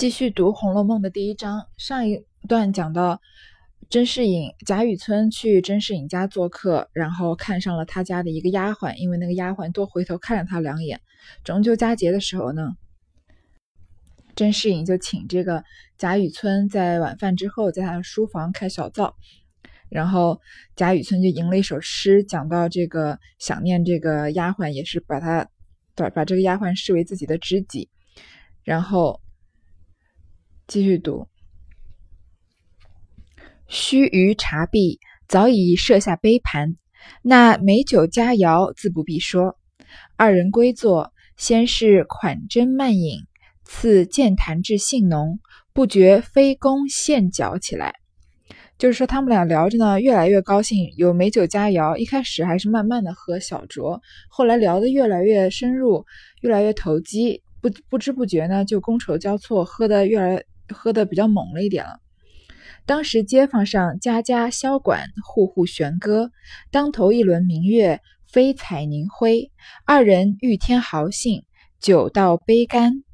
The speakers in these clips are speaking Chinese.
继续读《红楼梦》的第一章，上一段讲到甄士隐、贾雨村去甄士隐家做客，然后看上了他家的一个丫鬟，因为那个丫鬟多回头看了他两眼。中秋佳节的时候呢，甄士隐就请这个贾雨村在晚饭之后在他的书房开小灶，然后贾雨村就吟了一首诗，讲到这个想念这个丫鬟，也是把他把把这个丫鬟视为自己的知己，然后。继续读。须臾茶毕，早已设下杯盘。那美酒佳肴自不必说。二人归坐，先是款斟慢饮，次健谈至兴浓，不觉飞弓献脚起来。就是说，他们俩聊着呢，越来越高兴，有美酒佳肴。一开始还是慢慢的喝小酌，后来聊得越来越深入，越来越投机，不不知不觉呢，就觥筹交错，喝得越来。喝的比较猛了一点了。当时街坊上家家箫管，户户弦歌，当头一轮明月，飞彩凝辉。二人欲添豪兴，酒到杯干。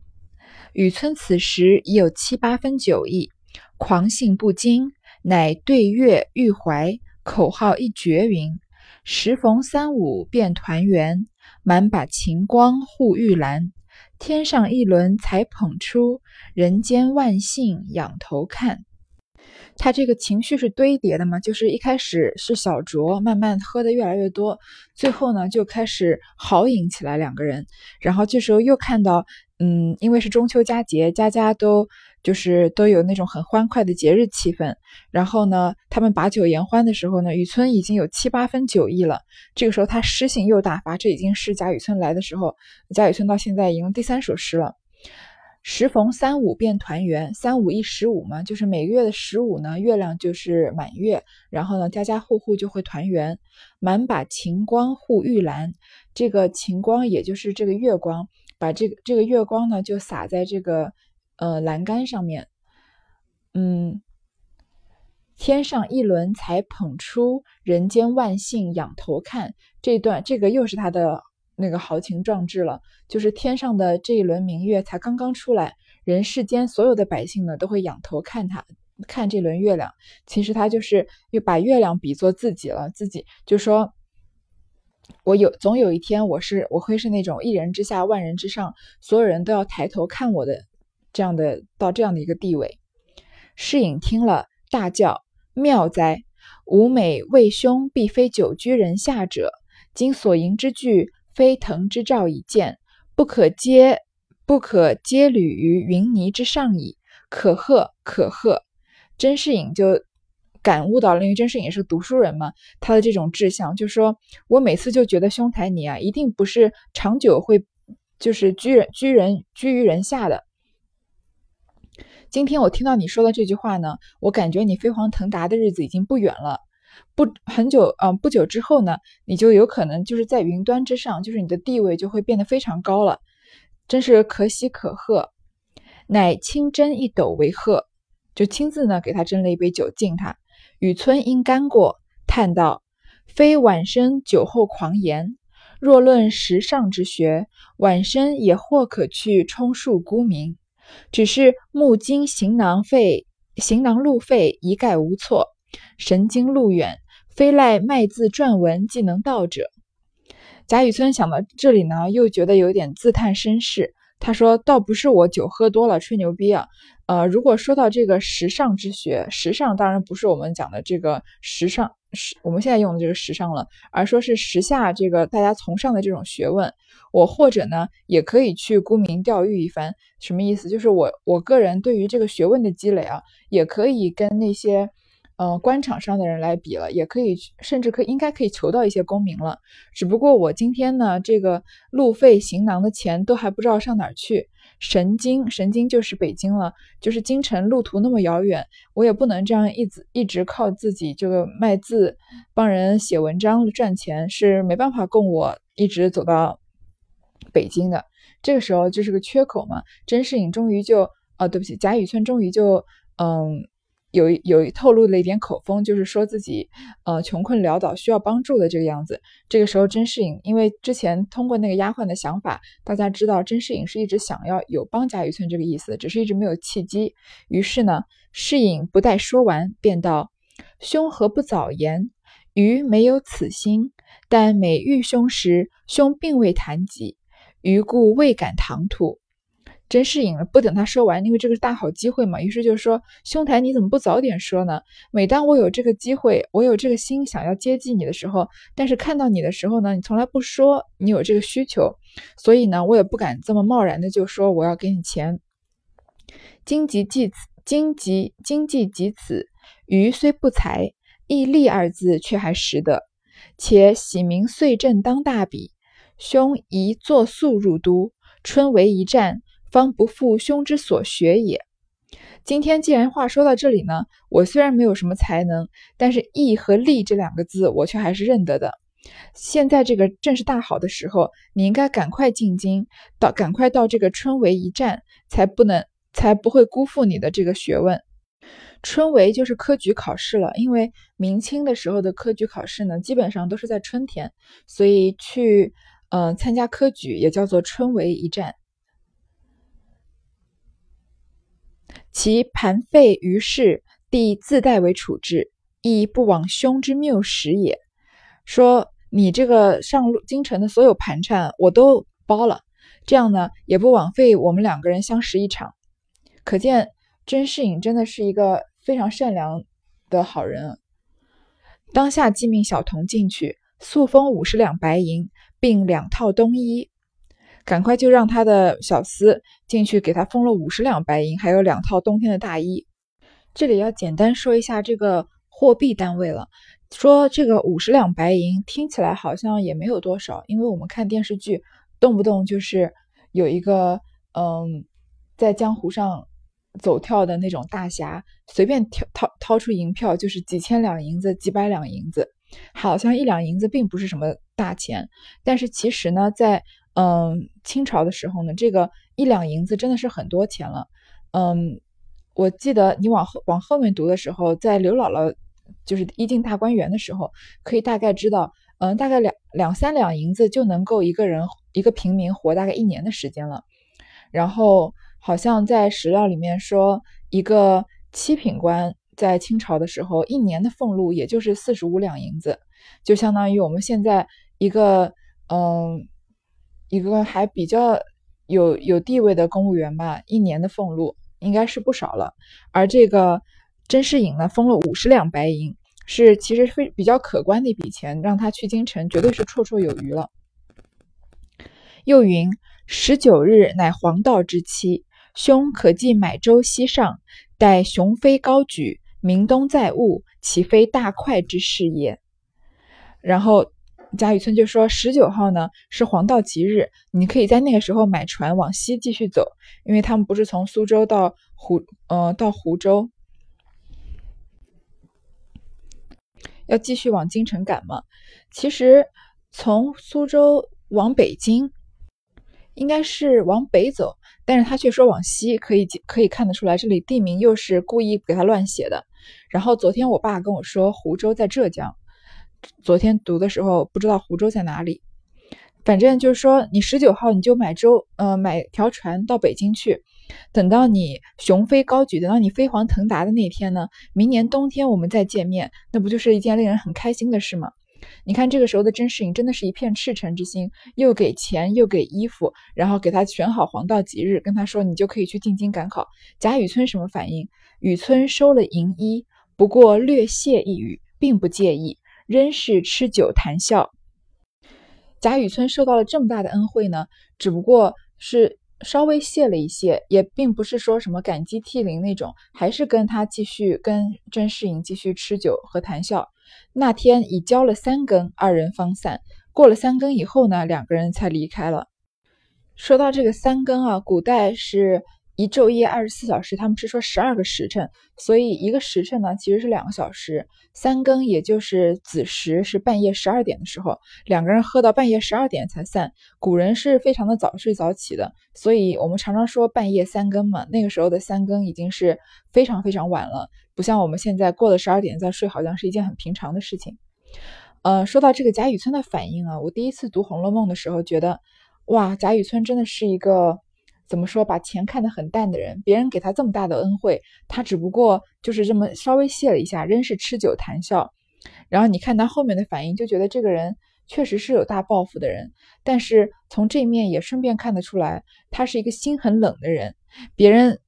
雨村此时已有七八分酒意，狂兴不禁，乃对月欲怀，口号一绝云：“时逢三五便团圆，满把晴光护玉兰。”天上一轮才捧出，人间万幸仰头看。他这个情绪是堆叠的嘛？就是一开始是小酌，慢慢喝的越来越多，最后呢就开始豪饮起来两个人。然后这时候又看到，嗯，因为是中秋佳节，家家都。就是都有那种很欢快的节日气氛，然后呢，他们把酒言欢的时候呢，雨村已经有七八分酒意了。这个时候他诗性又大发，这已经是贾雨村来的时候。贾雨村到现在已经第三首诗了。时逢三五便团圆，三五一十五嘛，就是每个月的十五呢，月亮就是满月，然后呢，家家户户就会团圆。满把晴光护玉兰，这个晴光也就是这个月光，把这个这个月光呢就洒在这个。呃，栏杆上面，嗯，天上一轮才捧出，人间万幸仰头看。这段这个又是他的那个豪情壮志了，就是天上的这一轮明月才刚刚出来，人世间所有的百姓呢都会仰头看他，看这轮月亮。其实他就是又把月亮比作自己了，自己就说，我有总有一天我是我会是那种一人之下万人之上，所有人都要抬头看我的。这样的到这样的一个地位，世隐听了大叫：“妙哉！吾美为兄，必非久居人下者。今所吟之句，非腾之兆已见，不可接，不可接履于云泥之上矣。可贺，可贺！”甄士隐就感悟到了，因为甄士隐是读书人嘛，他的这种志向，就说我每次就觉得兄台你啊，一定不是长久会就是居人居人居于人下的。今天我听到你说的这句话呢，我感觉你飞黄腾达的日子已经不远了。不很久，嗯，不久之后呢，你就有可能就是在云端之上，就是你的地位就会变得非常高了，真是可喜可贺。乃清斟一斗为贺，就亲自呢给他斟了一杯酒敬他。雨村因干过，叹道：“非晚生酒后狂言，若论时尚之学，晚生也或可去充数沽名。”只是目睛行囊费，行囊路费一概无错。神经路远，非赖卖字撰文既能到者。贾雨村想到这里呢，又觉得有点自叹身世。他说：“倒不是我酒喝多了吹牛逼啊，呃，如果说到这个时尚之学，时尚当然不是我们讲的这个时尚，时我们现在用的这个时尚了，而说是时下这个大家崇尚的这种学问。我或者呢，也可以去沽名钓誉一番。什么意思？就是我我个人对于这个学问的积累啊，也可以跟那些。”呃，官场上的人来比了，也可以，甚至可应该可以求到一些功名了。只不过我今天呢，这个路费行囊的钱都还不知道上哪儿去。神经，神经就是北京了，就是京城路途那么遥远，我也不能这样一直一直靠自己这个卖字，帮人写文章赚钱，是没办法供我一直走到北京的。这个时候就是个缺口嘛。甄士隐终于就，哦，对不起，贾雨村终于就，嗯。有有透露了一点口风，就是说自己呃穷困潦倒，需要帮助的这个样子。这个时候，甄士隐因为之前通过那个丫鬟的想法，大家知道甄士隐是一直想要有帮贾雨村这个意思，只是一直没有契机。于是呢，士隐不待说完，便道：“兄何不早言？余没有此心，但每遇兄时，兄并未谈及，余故未敢唐突。”甄士隐不等他说完，因为这个是大好机会嘛，于是就说：“兄台，你怎么不早点说呢？每当我有这个机会，我有这个心想要接济你的时候，但是看到你的时候呢，你从来不说你有这个需求，所以呢，我也不敢这么贸然的就说我要给你钱。荆棘既此，荆棘荆棘及此，余虽不才，亦利二字却还识得。且喜明岁正当大比，兄宜作速入都，春为一战。”方不负兄之所学也。今天既然话说到这里呢，我虽然没有什么才能，但是义和利这两个字我却还是认得的。现在这个正是大好的时候，你应该赶快进京，到赶快到这个春闱一战，才不能才不会辜负你的这个学问。春闱就是科举考试了，因为明清的时候的科举考试呢，基本上都是在春天，所以去呃参加科举也叫做春闱一战。其盘废于世，帝自代为处置，亦不枉兄之谬识也。说你这个上路京城的所有盘缠，我都包了，这样呢，也不枉费我们两个人相识一场。可见甄士隐真的是一个非常善良的好人。当下即命小童进去，速封五十两白银，并两套冬衣。赶快就让他的小厮进去，给他封了五十两白银，还有两套冬天的大衣。这里要简单说一下这个货币单位了。说这个五十两白银听起来好像也没有多少，因为我们看电视剧，动不动就是有一个嗯，在江湖上走跳的那种大侠，随便掏掏掏出银票就是几千两银子、几百两银子，好像一两银子并不是什么大钱，但是其实呢，在嗯，清朝的时候呢，这个一两银子真的是很多钱了。嗯，我记得你往后往后面读的时候，在刘姥姥就是一进大观园的时候，可以大概知道，嗯，大概两两三两银子就能够一个人一个平民活大概一年的时间了。然后好像在史料里面说，一个七品官在清朝的时候，一年的俸禄也就是四十五两银子，就相当于我们现在一个嗯。一个还比较有有地位的公务员吧，一年的俸禄应该是不少了。而这个甄士隐呢，封了五十两白银，是其实非比较可观的一笔钱，让他去京城绝对是绰绰有余了。又云：十九日乃黄道之期，兄可即买舟西上，待雄飞高举，明东载物，岂非大快之事也？然后。贾雨村就说：“十九号呢是黄道吉日，你可以在那个时候买船往西继续走，因为他们不是从苏州到湖，呃，到湖州，要继续往京城赶嘛。其实从苏州往北京，应该是往北走，但是他却说往西，可以可以看得出来，这里地名又是故意给他乱写的。然后昨天我爸跟我说，湖州在浙江。”昨天读的时候不知道湖州在哪里，反正就是说你十九号你就买舟，呃，买条船到北京去，等到你雄飞高举，等到你飞黄腾达的那天呢，明年冬天我们再见面，那不就是一件令人很开心的事吗？你看这个时候的甄士隐真的是一片赤诚之心，又给钱又给衣服，然后给他选好黄道吉日，跟他说你就可以去进京赶考。贾雨村什么反应？雨村收了银衣，不过略谢一语，并不介意。仍是吃酒谈笑。贾雨村受到了这么大的恩惠呢，只不过是稍微谢了一谢，也并不是说什么感激涕零那种，还是跟他继续跟甄士隐继续吃酒和谈笑。那天已交了三更，二人方散。过了三更以后呢，两个人才离开了。说到这个三更啊，古代是一昼夜二十四小时，他们是说十二个时辰，所以一个时辰呢其实是两个小时。三更也就是子时，是半夜十二点的时候，两个人喝到半夜十二点才散。古人是非常的早睡早起的，所以我们常常说半夜三更嘛。那个时候的三更已经是非常非常晚了，不像我们现在过了十二点再睡，好像是一件很平常的事情。呃，说到这个贾雨村的反应啊，我第一次读《红楼梦》的时候觉得，哇，贾雨村真的是一个。怎么说？把钱看得很淡的人，别人给他这么大的恩惠，他只不过就是这么稍微谢了一下，仍是吃酒谈笑。然后你看他后面的反应，就觉得这个人确实是有大抱负的人。但是从这面也顺便看得出来，他是一个心很冷的人。别人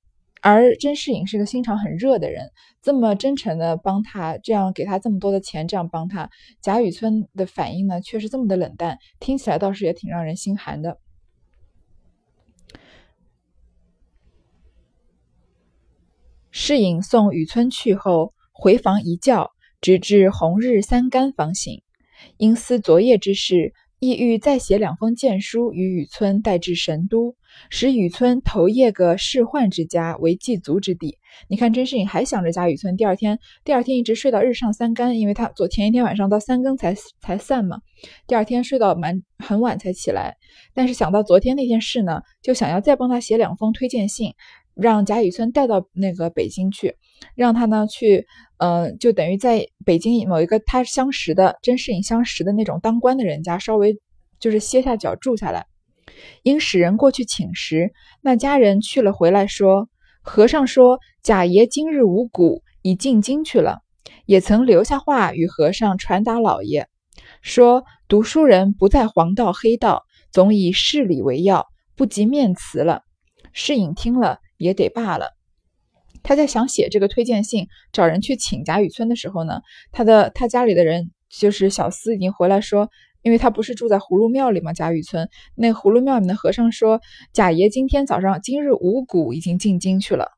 而甄士隐是个心肠很热的人，这么真诚的帮他，这样给他这么多的钱，这样帮他，贾雨村的反应呢，却是这么的冷淡，听起来倒是也挺让人心寒的。侍隐送雨村去后，回房一觉，直至红日三竿方醒。因思昨夜之事，意欲再写两封荐书与雨村带至神都，使雨村投夜个仕宦之家为祭足之地。你看，甄士隐还想着贾雨村，第二天，第二天一直睡到日上三竿，因为他昨前一天晚上到三更才才散嘛。第二天睡到蛮很晚才起来，但是想到昨天那件事呢，就想要再帮他写两封推荐信。让贾雨村带到那个北京去，让他呢去，呃，就等于在北京某一个他相识的甄士隐相识的那种当官的人家，稍微就是歇下脚住下来。因使人过去请时，那家人去了回来说，和尚说贾爷今日无谷，已进京去了，也曾留下话与和尚传达老爷，说读书人不在黄道黑道，总以事理为要，不及面辞了。士隐听了。也得罢了。他在想写这个推荐信，找人去请贾雨村的时候呢，他的他家里的人就是小厮已经回来说，因为他不是住在葫芦庙里吗？贾雨村那葫芦庙里面的和尚说，贾爷今天早上今日五谷已经进京去了。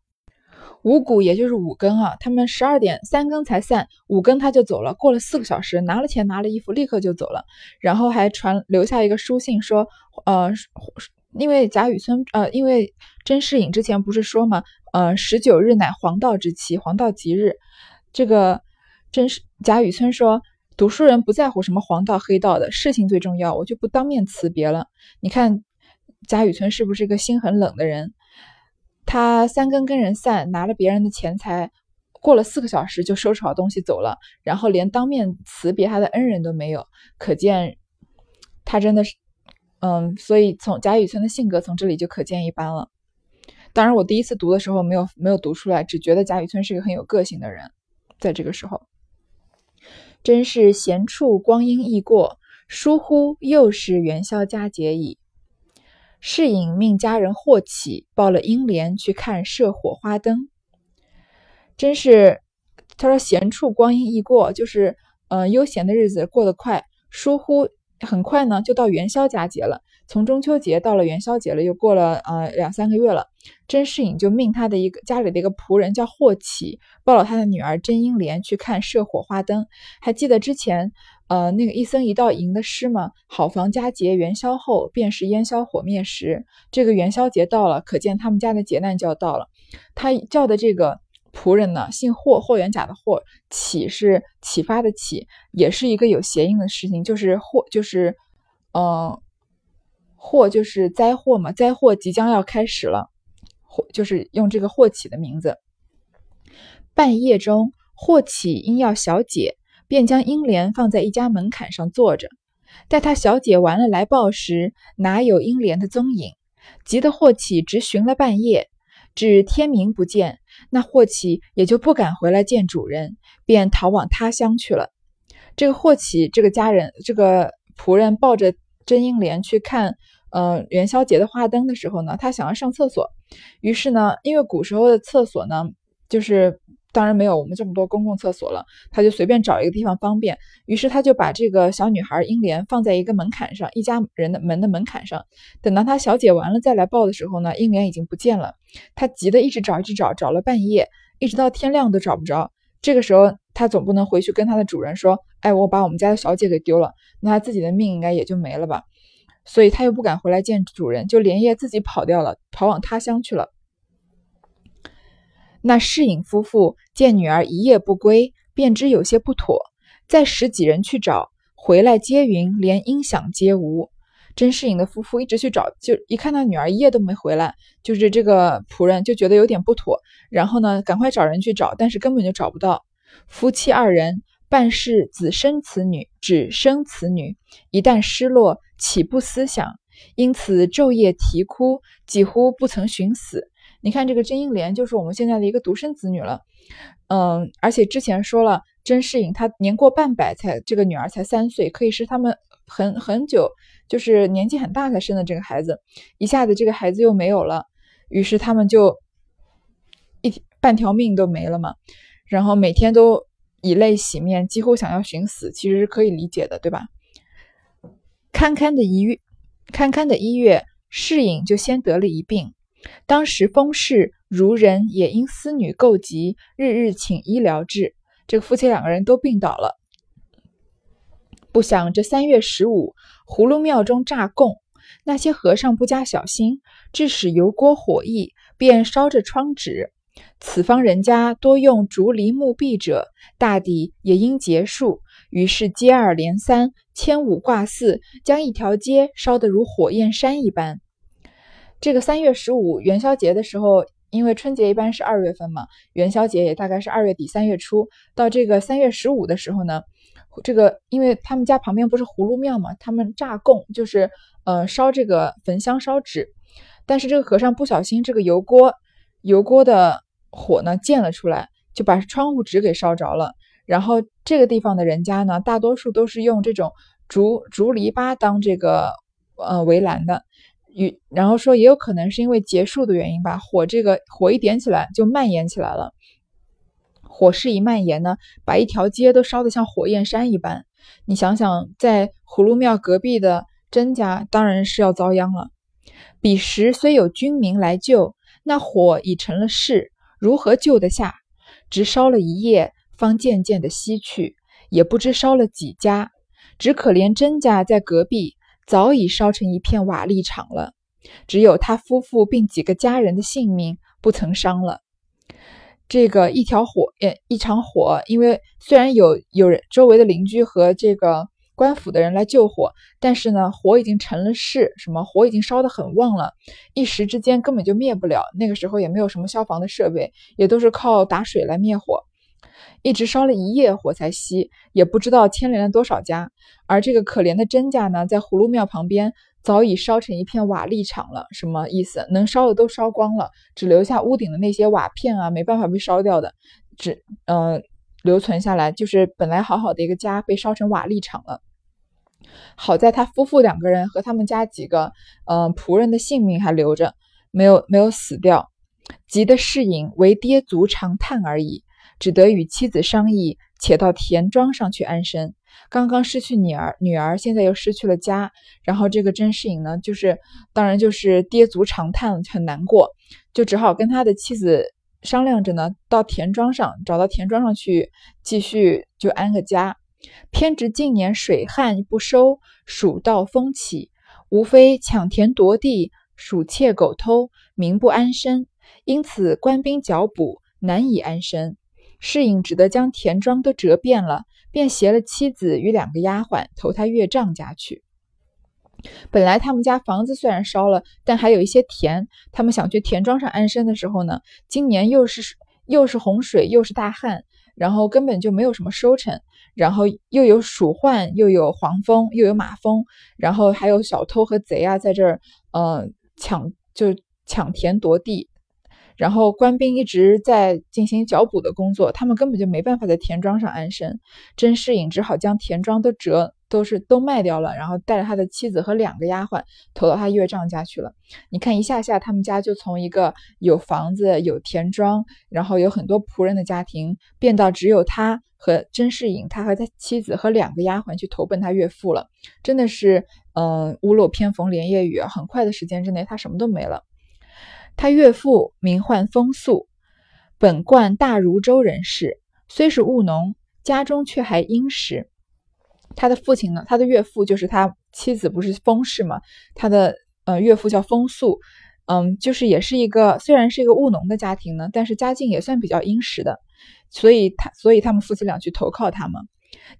五谷也就是五更啊，他们十二点三更才散，五更他就走了。过了四个小时，拿了钱拿了衣服，立刻就走了，然后还传留下一个书信说，呃。因为贾雨村，呃，因为甄士隐之前不是说嘛，呃，十九日乃黄道之期，黄道吉日。这个甄士贾雨村说，读书人不在乎什么黄道黑道的事情最重要，我就不当面辞别了。你看贾雨村是不是一个心很冷的人？他三更跟人散，拿了别人的钱财，过了四个小时就收拾好东西走了，然后连当面辞别他的恩人都没有，可见他真的是。嗯，所以从贾雨村的性格从这里就可见一斑了。当然，我第一次读的时候没有没有读出来，只觉得贾雨村是个很有个性的人。在这个时候，真是闲处光阴易过，疏忽又是元宵佳节矣。侍隐命家人霍启报了英莲去看射火花灯。真是，他说闲处光阴易过，就是嗯悠闲的日子过得快，疏忽。很快呢，就到元宵佳节了。从中秋节到了元宵节了，又过了呃两三个月了。甄士隐就命他的一个家里的一个仆人叫霍启，抱了他的女儿甄英莲去看射火花灯。还记得之前呃那个一僧一道吟的诗吗？好房佳节元宵后，便是烟消火灭时。这个元宵节到了，可见他们家的劫难就要到了。他叫的这个。仆人呢，姓霍，霍元甲的霍，启是启发的启，也是一个有谐音的事情，就是霍，就是，嗯，祸就是灾祸嘛，灾祸即将要开始了，霍就是用这个霍启的名字。半夜中，霍启因要小解，便将英莲放在一家门槛上坐着，待他小解完了来报时，哪有英莲的踪影？急得霍启直寻了半夜，至天明不见。那霍启也就不敢回来见主人，便逃往他乡去了。这个霍启这个家人，这个仆人抱着甄英莲去看，呃，元宵节的花灯的时候呢，他想要上厕所，于是呢，因为古时候的厕所呢，就是。当然没有我们这么多公共厕所了，他就随便找一个地方方便。于是他就把这个小女孩英莲放在一个门槛上，一家人的门的门槛上。等到他小解完了再来抱的时候呢，英莲已经不见了。他急得一直找，一直找，找了半夜，一直到天亮都找不着。这个时候他总不能回去跟他的主人说：“哎，我把我们家的小姐给丢了。”那他自己的命应该也就没了吧？所以他又不敢回来见主人，就连夜自己跑掉了，跑往他乡去了。那世隐夫妇见女儿一夜不归，便知有些不妥，再使几人去找，回来皆云连音响皆无。甄士隐的夫妇一直去找，就一看到女儿一夜都没回来，就是这个仆人就觉得有点不妥，然后呢，赶快找人去找，但是根本就找不到。夫妻二人办事只生此女，只生此女，一旦失落，岂不思想？因此昼夜啼哭，几乎不曾寻死。你看这个甄英莲就是我们现在的一个独生子女了，嗯，而且之前说了，甄士隐他年过半百才这个女儿才三岁，可以是他们很很久，就是年纪很大才生的这个孩子，一下子这个孩子又没有了，于是他们就一半条命都没了嘛，然后每天都以泪洗面，几乎想要寻死，其实是可以理解的，对吧？堪堪的一月，堪堪的一月，世隐就先得了一病。当时封氏如人也因思女够急，日日请医疗治。这个夫妻两个人都病倒了。不想这三月十五，葫芦庙中炸供，那些和尚不加小心，致使油锅火溢，便烧着窗纸。此方人家多用竹篱木壁者，大抵也应结束。于是接二连三，牵五挂四，将一条街烧得如火焰山一般。这个三月十五元宵节的时候，因为春节一般是二月份嘛，元宵节也大概是二月底三月初。到这个三月十五的时候呢，这个因为他们家旁边不是葫芦庙嘛，他们炸供就是呃烧这个焚香烧纸，但是这个和尚不小心，这个油锅油锅的火呢溅了出来，就把窗户纸给烧着了。然后这个地方的人家呢，大多数都是用这种竹竹篱笆当这个呃围栏的。与然后说，也有可能是因为结束的原因吧，火这个火一点起来就蔓延起来了。火势一蔓延呢，把一条街都烧得像火焰山一般。你想想，在葫芦庙隔壁的甄家，当然是要遭殃了。彼时虽有军民来救，那火已成了势，如何救得下？只烧了一夜，方渐渐的熄去，也不知烧了几家。只可怜甄家在隔壁。早已烧成一片瓦砾场了，只有他夫妇并几个家人的性命不曾伤了。这个一条火，呃，一场火，因为虽然有有人周围的邻居和这个官府的人来救火，但是呢，火已经成了势，什么火已经烧得很旺了，一时之间根本就灭不了。那个时候也没有什么消防的设备，也都是靠打水来灭火。一直烧了一夜，火才熄，也不知道牵连了多少家。而这个可怜的甄家呢，在葫芦庙旁边早已烧成一片瓦砾场了。什么意思？能烧的都烧光了，只留下屋顶的那些瓦片啊，没办法被烧掉的，只嗯留存下来，就是本来好好的一个家被烧成瓦砾场了。好在他夫妇两个人和他们家几个嗯仆人的性命还留着，没有没有死掉。急得世隐为跌足长叹而已。只得与妻子商议，且到田庄上去安身。刚刚失去女儿，女儿现在又失去了家，然后这个甄士隐呢，就是当然就是跌足长叹，很难过，就只好跟他的妻子商量着呢，到田庄上找到田庄上去继续就安个家。偏值近年水旱不收，蜀道风起，无非抢田夺地、鼠窃狗偷，民不安身，因此官兵剿捕，难以安身。世隐只得将田庄都折遍了，便携了妻子与两个丫鬟投他岳丈家去。本来他们家房子虽然烧了，但还有一些田。他们想去田庄上安身的时候呢，今年又是又是洪水，又是大旱，然后根本就没有什么收成。然后又有鼠患，又有黄蜂，又有马蜂，然后还有小偷和贼啊，在这儿，嗯，抢就抢田夺地。然后官兵一直在进行剿捕的工作，他们根本就没办法在田庄上安身。甄士隐只好将田庄都折，都是都卖掉了，然后带着他的妻子和两个丫鬟投到他岳丈家去了。你看一下下，他们家就从一个有房子、有田庄，然后有很多仆人的家庭，变到只有他和甄士隐，他和他妻子和两个丫鬟去投奔他岳父了。真的是，嗯，屋漏偏逢连夜雨！很快的时间之内，他什么都没了。他岳父名唤风素，本贯大如州人士，虽是务农，家中却还殷实。他的父亲呢？他的岳父就是他妻子，不是封氏吗？他的呃岳父叫风素，嗯，就是也是一个虽然是一个务农的家庭呢，但是家境也算比较殷实的，所以他所以他们夫妻俩去投靠他们。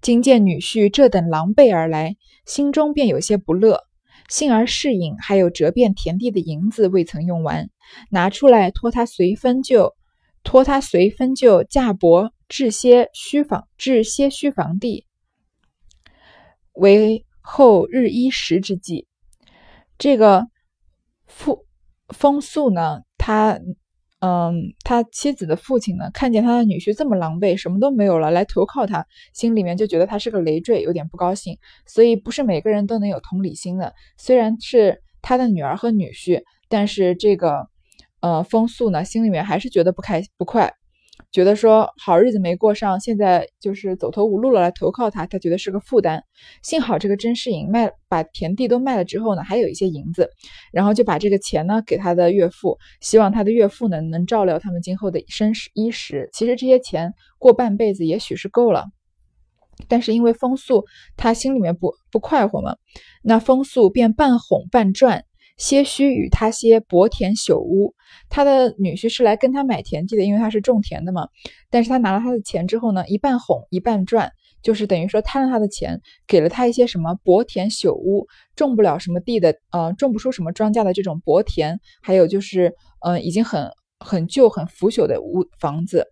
今见女婿这等狼狈而来，心中便有些不乐。幸而适应，还有折遍田地的银子未曾用完，拿出来托他随分就，托他随分就价薄置些虚房，置些虚房地，为后日衣食之计。这个富风素呢，他。嗯，他妻子的父亲呢，看见他的女婿这么狼狈，什么都没有了，来投靠他，心里面就觉得他是个累赘，有点不高兴。所以不是每个人都能有同理心的。虽然是他的女儿和女婿，但是这个呃风速呢，心里面还是觉得不开不快。觉得说好日子没过上，现在就是走投无路了，来投靠他，他觉得是个负担。幸好这个甄士隐卖把田地都卖了之后呢，还有一些银子，然后就把这个钱呢给他的岳父，希望他的岳父呢能照料他们今后的生食衣食。其实这些钱过半辈子也许是够了，但是因为风素他心里面不不快活嘛，那风素便半哄半赚。些须与他些薄田朽屋，他的女婿是来跟他买田地的，因为他是种田的嘛。但是他拿了他的钱之后呢，一半哄一半赚，就是等于说贪了他的钱，给了他一些什么薄田朽屋，种不了什么地的，呃，种不出什么庄稼的这种薄田，还有就是，嗯，已经很很旧、很腐朽的屋房子。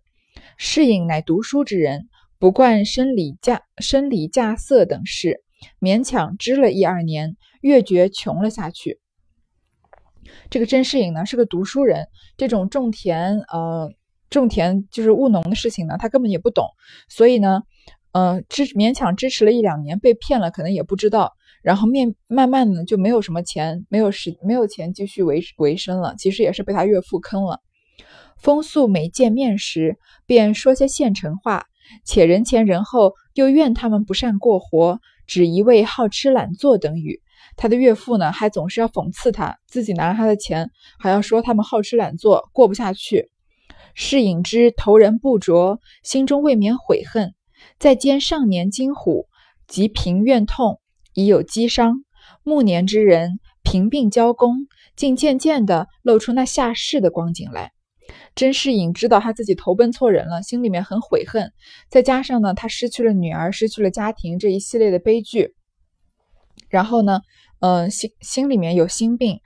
适应乃读书之人，不惯生理价、生理价色等事，勉强支了一二年，越觉穷了下去。这个甄士隐呢是个读书人，这种种田，呃，种田就是务农的事情呢，他根本也不懂，所以呢，呃，支勉强支持了一两年，被骗了，可能也不知道，然后面慢慢的就没有什么钱，没有时没有钱继续维维生了，其实也是被他岳父坑了。风素每见面时，便说些现成话，且人前人后又怨他们不善过活，只一味好吃懒做等语。他的岳父呢，还总是要讽刺他，自己拿着他的钱，还要说他们好吃懒做，过不下去。是隐之投人不着，心中未免悔恨。再兼上年惊虎，及贫怨痛，已有积伤。暮年之人，贫病交工，竟渐渐的露出那下世的光景来。甄士隐知道他自己投奔错人了，心里面很悔恨。再加上呢，他失去了女儿，失去了家庭，这一系列的悲剧。然后呢，嗯，心心里面有心病，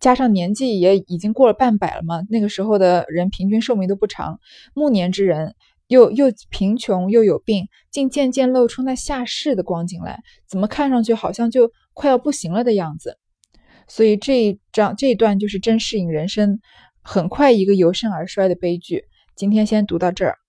加上年纪也已经过了半百了嘛。那个时候的人平均寿命都不长，暮年之人又又贫穷又有病，竟渐渐露出那下世的光景来，怎么看上去好像就快要不行了的样子。所以这一章这一段就是甄士隐人生很快一个由盛而衰的悲剧。今天先读到这儿。